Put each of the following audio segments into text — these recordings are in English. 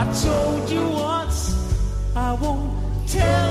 I told you once, I won't tell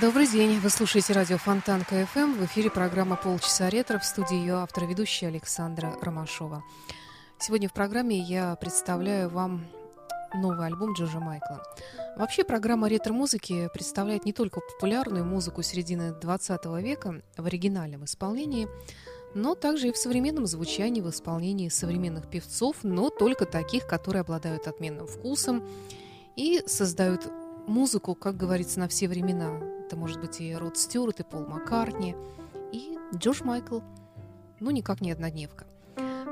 Добрый день. Вы слушаете радио Фонтан КФМ. В эфире программа «Полчаса ретро» в студии ее автор ведущая Александра Ромашова. Сегодня в программе я представляю вам новый альбом Джорджа Майкла. Вообще программа ретро-музыки представляет не только популярную музыку середины 20 века в оригинальном исполнении, но также и в современном звучании в исполнении современных певцов, но только таких, которые обладают отменным вкусом и создают музыку, как говорится, на все времена. Это может быть и Род Стюарт, и Пол Маккартни, и Джордж Майкл, ну никак не однодневка.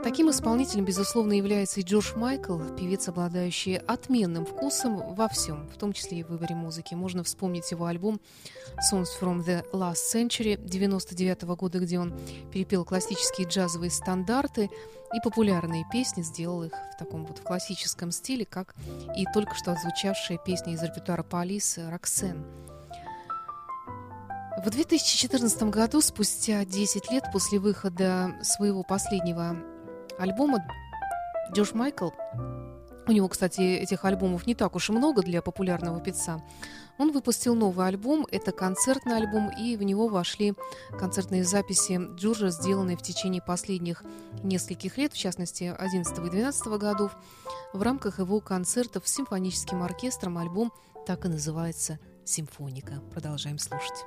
Таким исполнителем, безусловно, является и Джордж Майкл, певец, обладающий отменным вкусом во всем, в том числе и в выборе музыки. Можно вспомнить его альбом «Songs from the Last Century» 99 -го года, где он перепел классические джазовые стандарты и популярные песни, сделал их в таком вот в классическом стиле, как и только что отзвучавшая песня из репертуара Полис «Роксен». В 2014 году, спустя 10 лет после выхода своего последнего альбома Джош Майкл, у него, кстати, этих альбомов не так уж и много для популярного певца, он выпустил новый альбом, это концертный альбом, и в него вошли концертные записи Джорджа, сделанные в течение последних нескольких лет, в частности, 11 и 12 годов. В рамках его концертов с симфоническим оркестром альбом так и называется «Симфоника». Продолжаем слушать.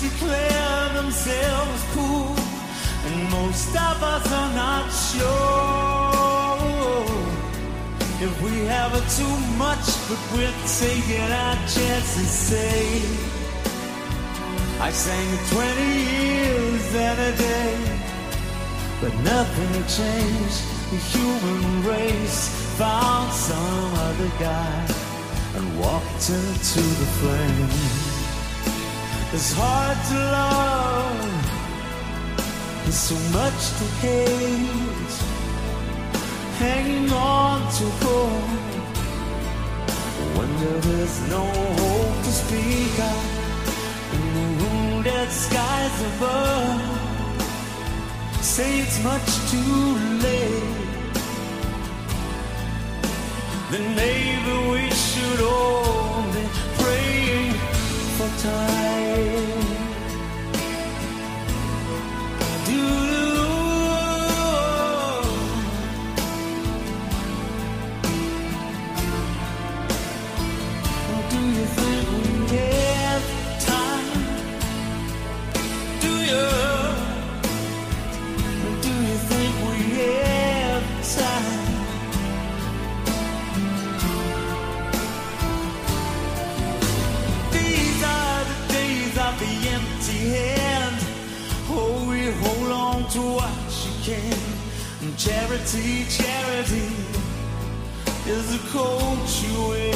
Declare themselves poor, and most of us are not sure if we have it too much, but we're taking our chances. Say, I sang 20 years and a day but nothing changed. The human race found some other guy and walked into the flame. It's hard to love, there's so much to hate. Hanging on to hope. When there's no hope to speak of. In the wounded skies above. Say it's much too late, then maybe we should all time. Charity, charity is a coat you wear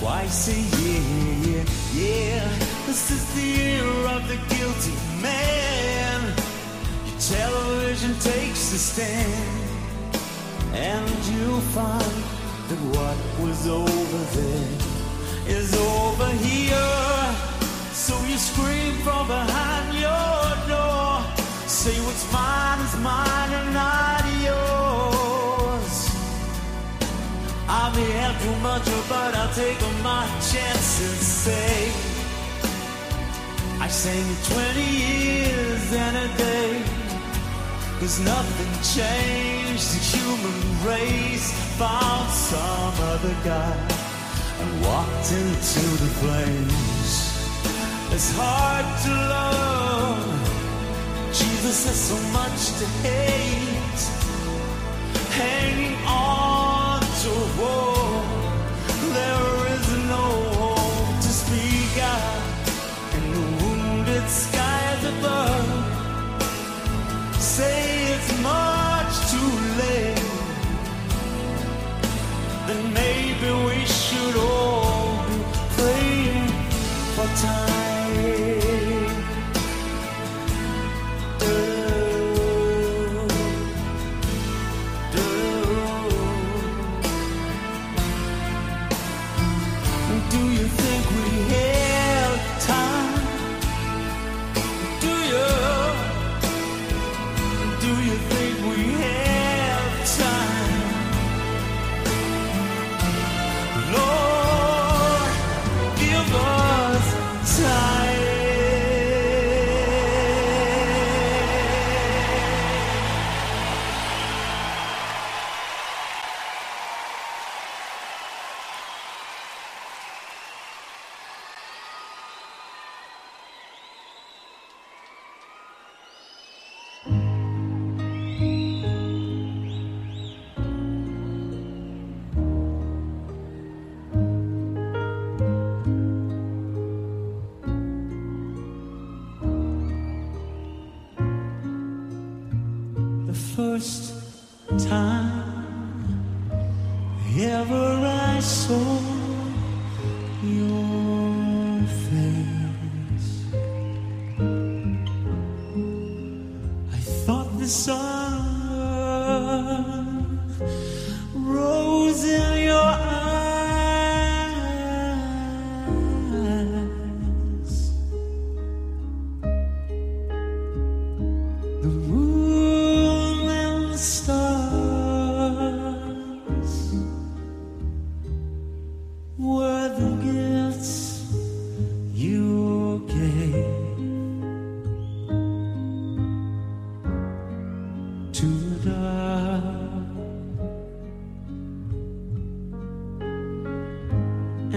twice a year. Yeah, this is the year of the guilty man. Your television takes a stand, and you'll find that what was over there is over here. So you scream from behind your door. Say what's mine is mine and not yours. I may have too much, but I'll take my chances. Say, I sang it 20 years and a day. Cause nothing changed. The human race found some other guy and walked into the flames. It's hard to love Jesus has so much to hate, hanging on to a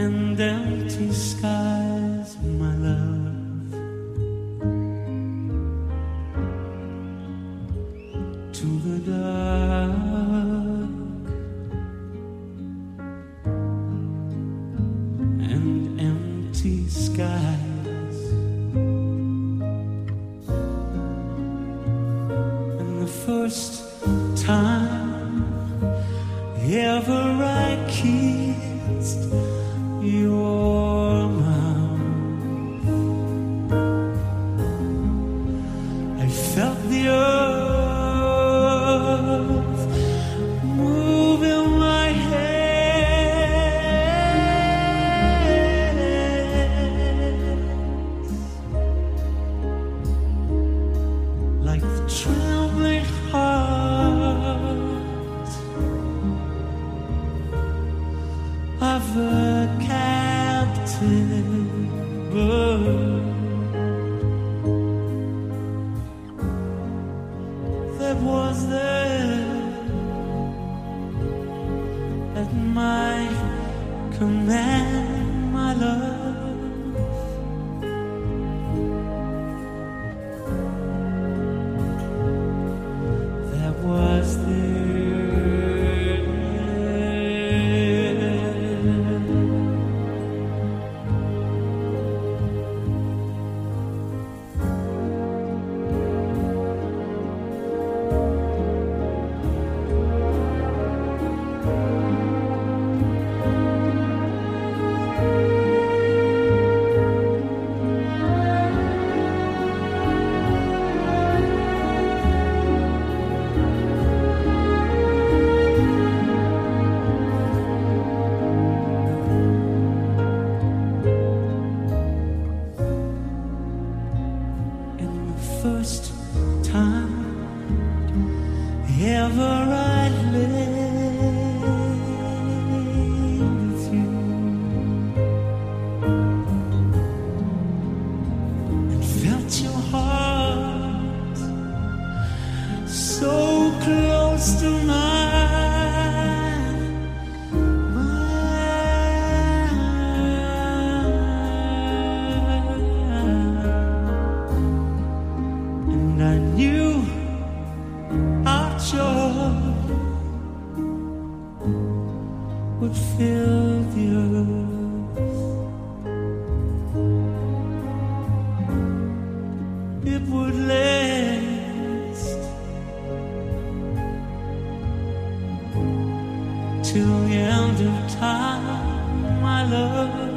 and empty skies, my love. till the end of time, my love.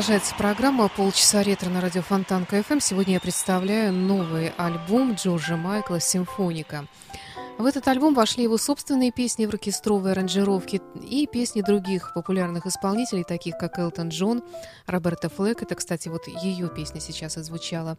Продолжается программа «Полчаса ретро» на радио Фонтан КФМ. Сегодня я представляю новый альбом Джорджа Майкла «Симфоника». В этот альбом вошли его собственные песни в оркестровой аранжировке и песни других популярных исполнителей, таких как Элтон Джон, Роберта Флэк. Это, кстати, вот ее песня сейчас озвучала.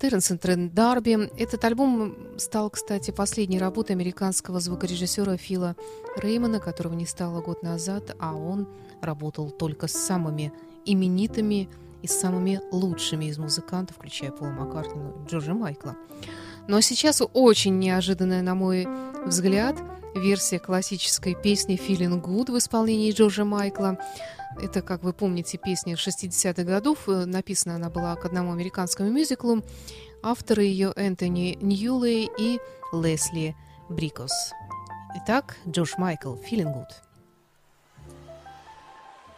Терренс и Трен Дарби. Этот альбом стал, кстати, последней работой американского звукорежиссера Фила Реймона, которого не стало год назад, а он работал только с самыми именитыми и самыми лучшими из музыкантов, включая Пола Маккартни, ну, Джорджа Майкла. Но сейчас очень неожиданная, на мой взгляд, версия классической песни «Feeling Good» в исполнении Джорджа Майкла. Это, как вы помните, песня 60-х годов. Написана она была к одному американскому мюзиклу. Авторы ее Энтони Ньюлей и Лесли Брикос. Итак, Джордж Майкл, «Feeling Good».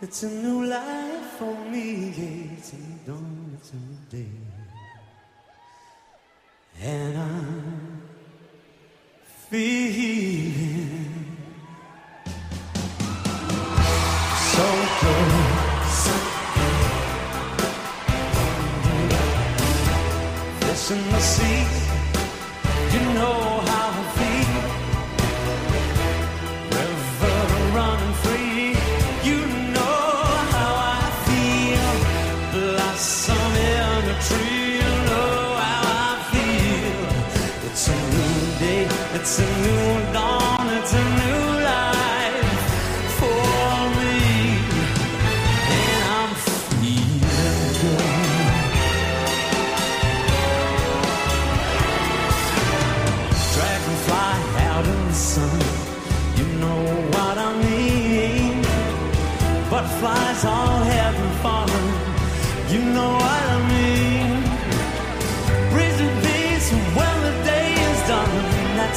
it's a new life for me. It's a new dawn, it's a new day. And I'm feeling so good. Good. Fish in the sea, you know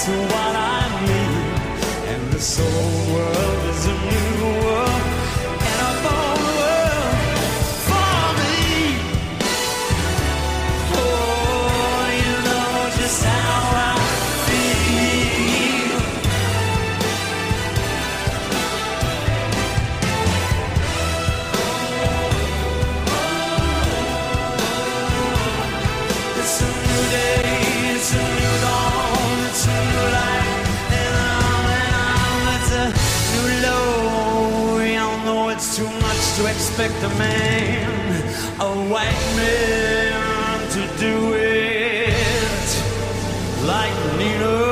that's what I mean. And this old world is a new world, and a born world for me. Oh, you know just how I feel. It's a new day, expect a man, a white man, to do it like Nina.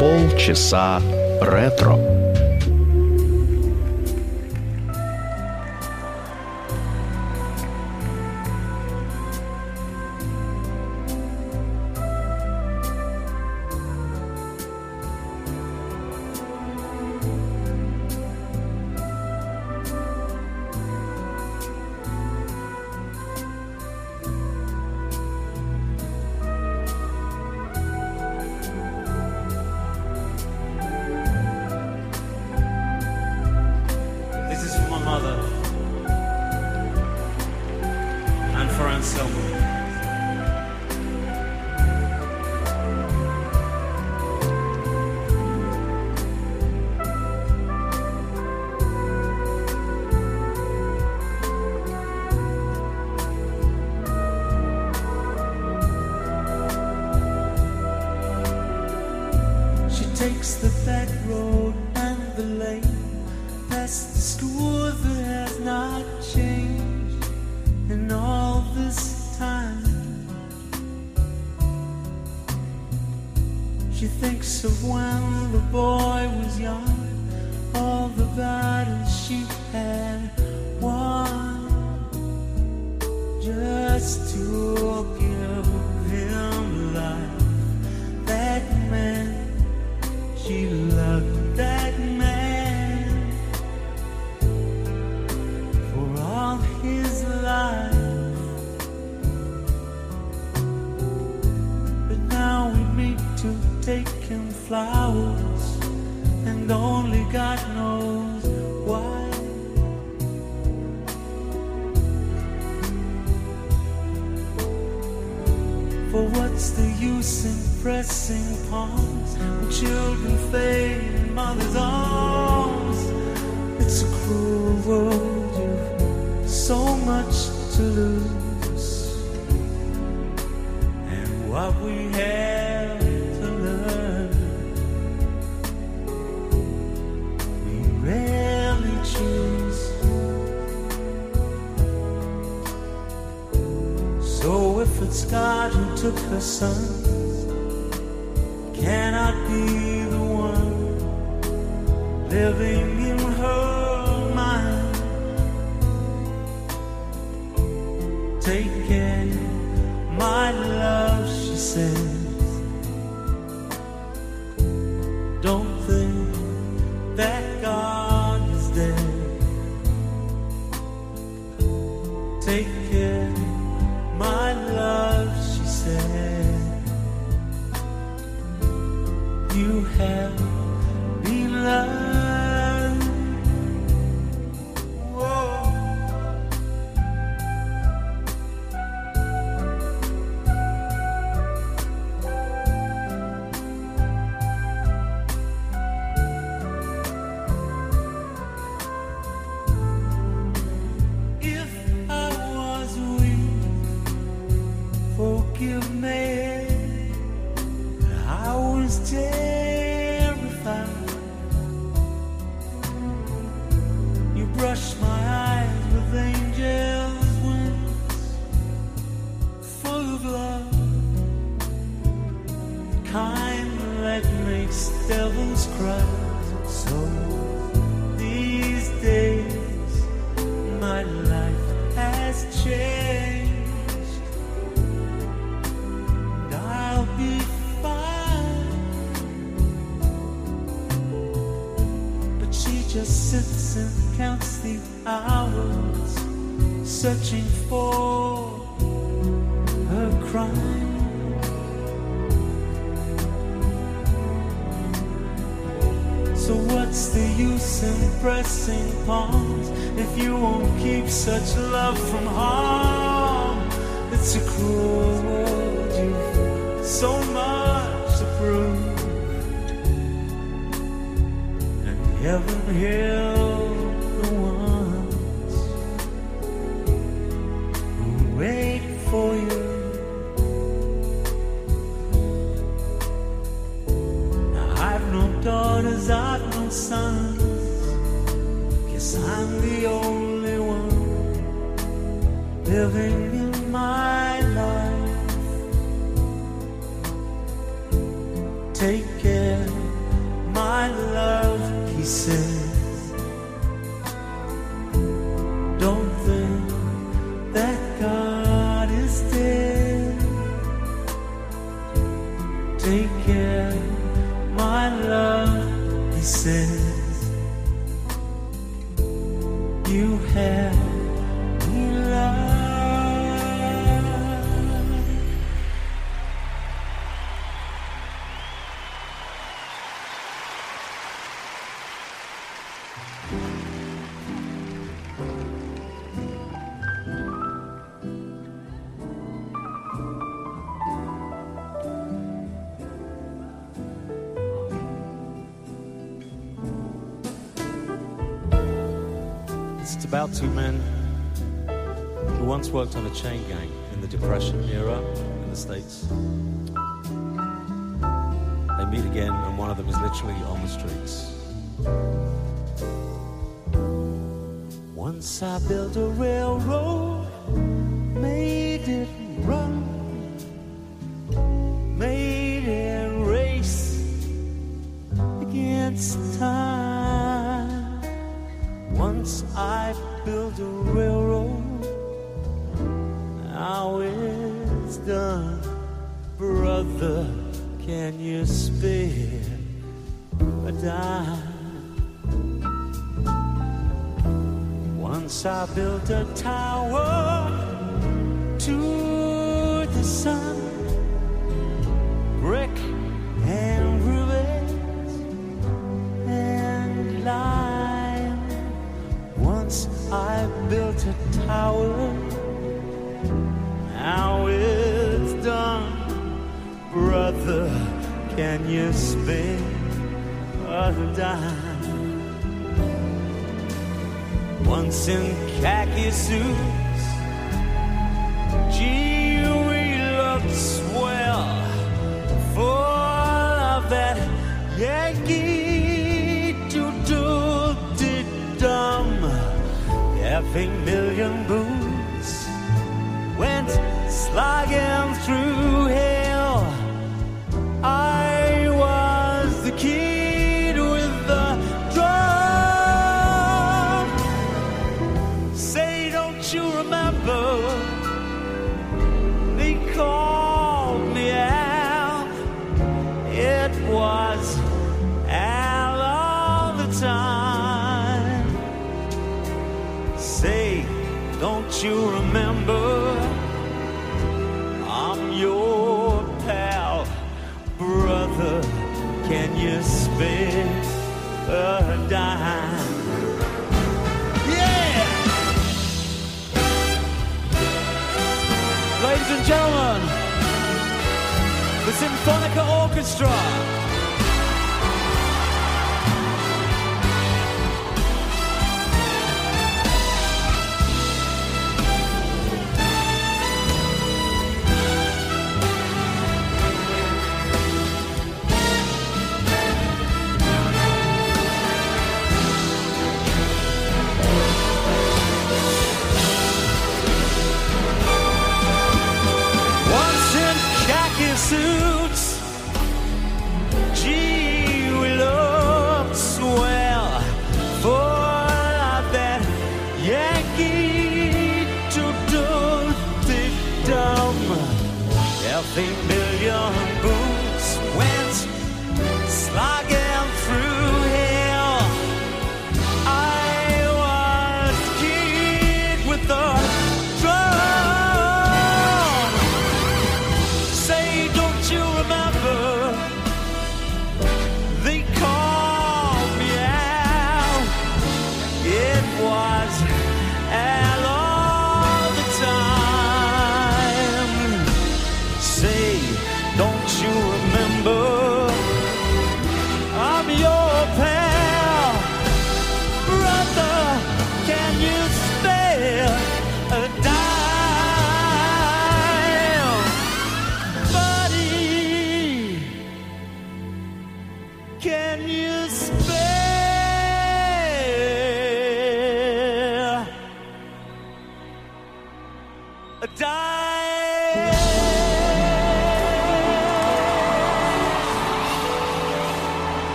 Полчаса ретро. Takes the back road and the lane. Past the school that has not changed in all this time. She thinks of when the boy was young, all the battles she had won. Just to flowers, and only God knows why. For what's the use in pressing palms when children fade in mother's arms? It's a cruel world, you've so much to lose. And what we have God who took her son, cannot be the one living in her mind. Take care, my love, she says. You sits and counts the hours, searching for her crime. So what's the use in pressing palms if you won't keep such love from harm? It's a cruel world, you've so much to prove. Heaven heal the ones who wait for you. I've no daughters, I've no sons. Guess I'm the only one living in my life. Take care, love, Two men who once worked on a chain gang in the Depression era in the States. They meet again, and one of them is literally on the streets. Once I built a railroad, made it run, made it race against time. Once I built a railroad, now it's done. Brother, can you spare a dime? Once I built a tower to the sun, built a tower, now it's done. Brother, can you spare a dime? once in khaki suits. Effing million boots went slogging through Yeah! Ladies and gentlemen, the Symphonica Orchestra. Million boots. Went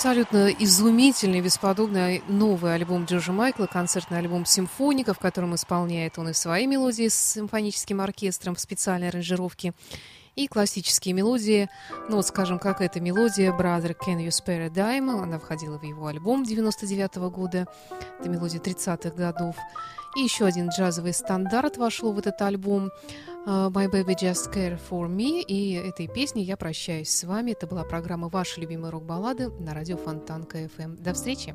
Абсолютно изумительный, бесподобный новый альбом Джорджа Майкла, концертный альбом «Симфоника», в котором исполняет он и свои мелодии с симфоническим оркестром в специальной аранжировке, и классические мелодии. Ну вот, скажем, как эта мелодия «Brother, can you spare a dime?» Она входила в его альбом 99 года. Это мелодия 30-х годов. И еще один джазовый стандарт вошел в этот альбом Uh, My Baby Just Care For Me. И этой песней я прощаюсь с вами. Это была программа «Ваши любимые рок-баллады» на радио Фонтан КФМ. До встречи!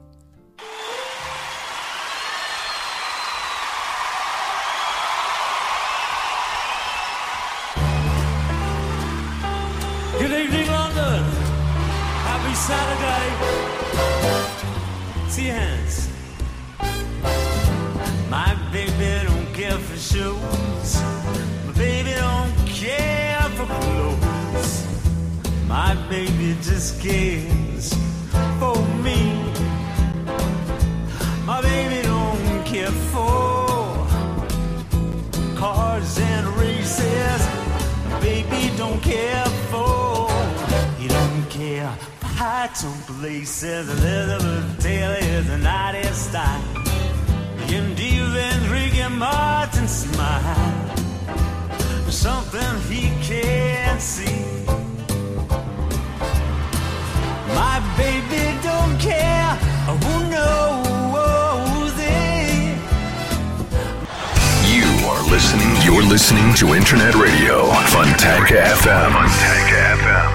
My baby don't care for. My baby don't care for clothes. My baby just cares for me. My baby don't care for cars and races. My baby don't care for. He don't care for heights and places. Elizabeth Taylor is a night style. Jim Devens, Ricky Martin smile. Something he can't see. My baby don't care. You are listening. You're listening to Internet Radio, Fontanka FM. Fontanka FM.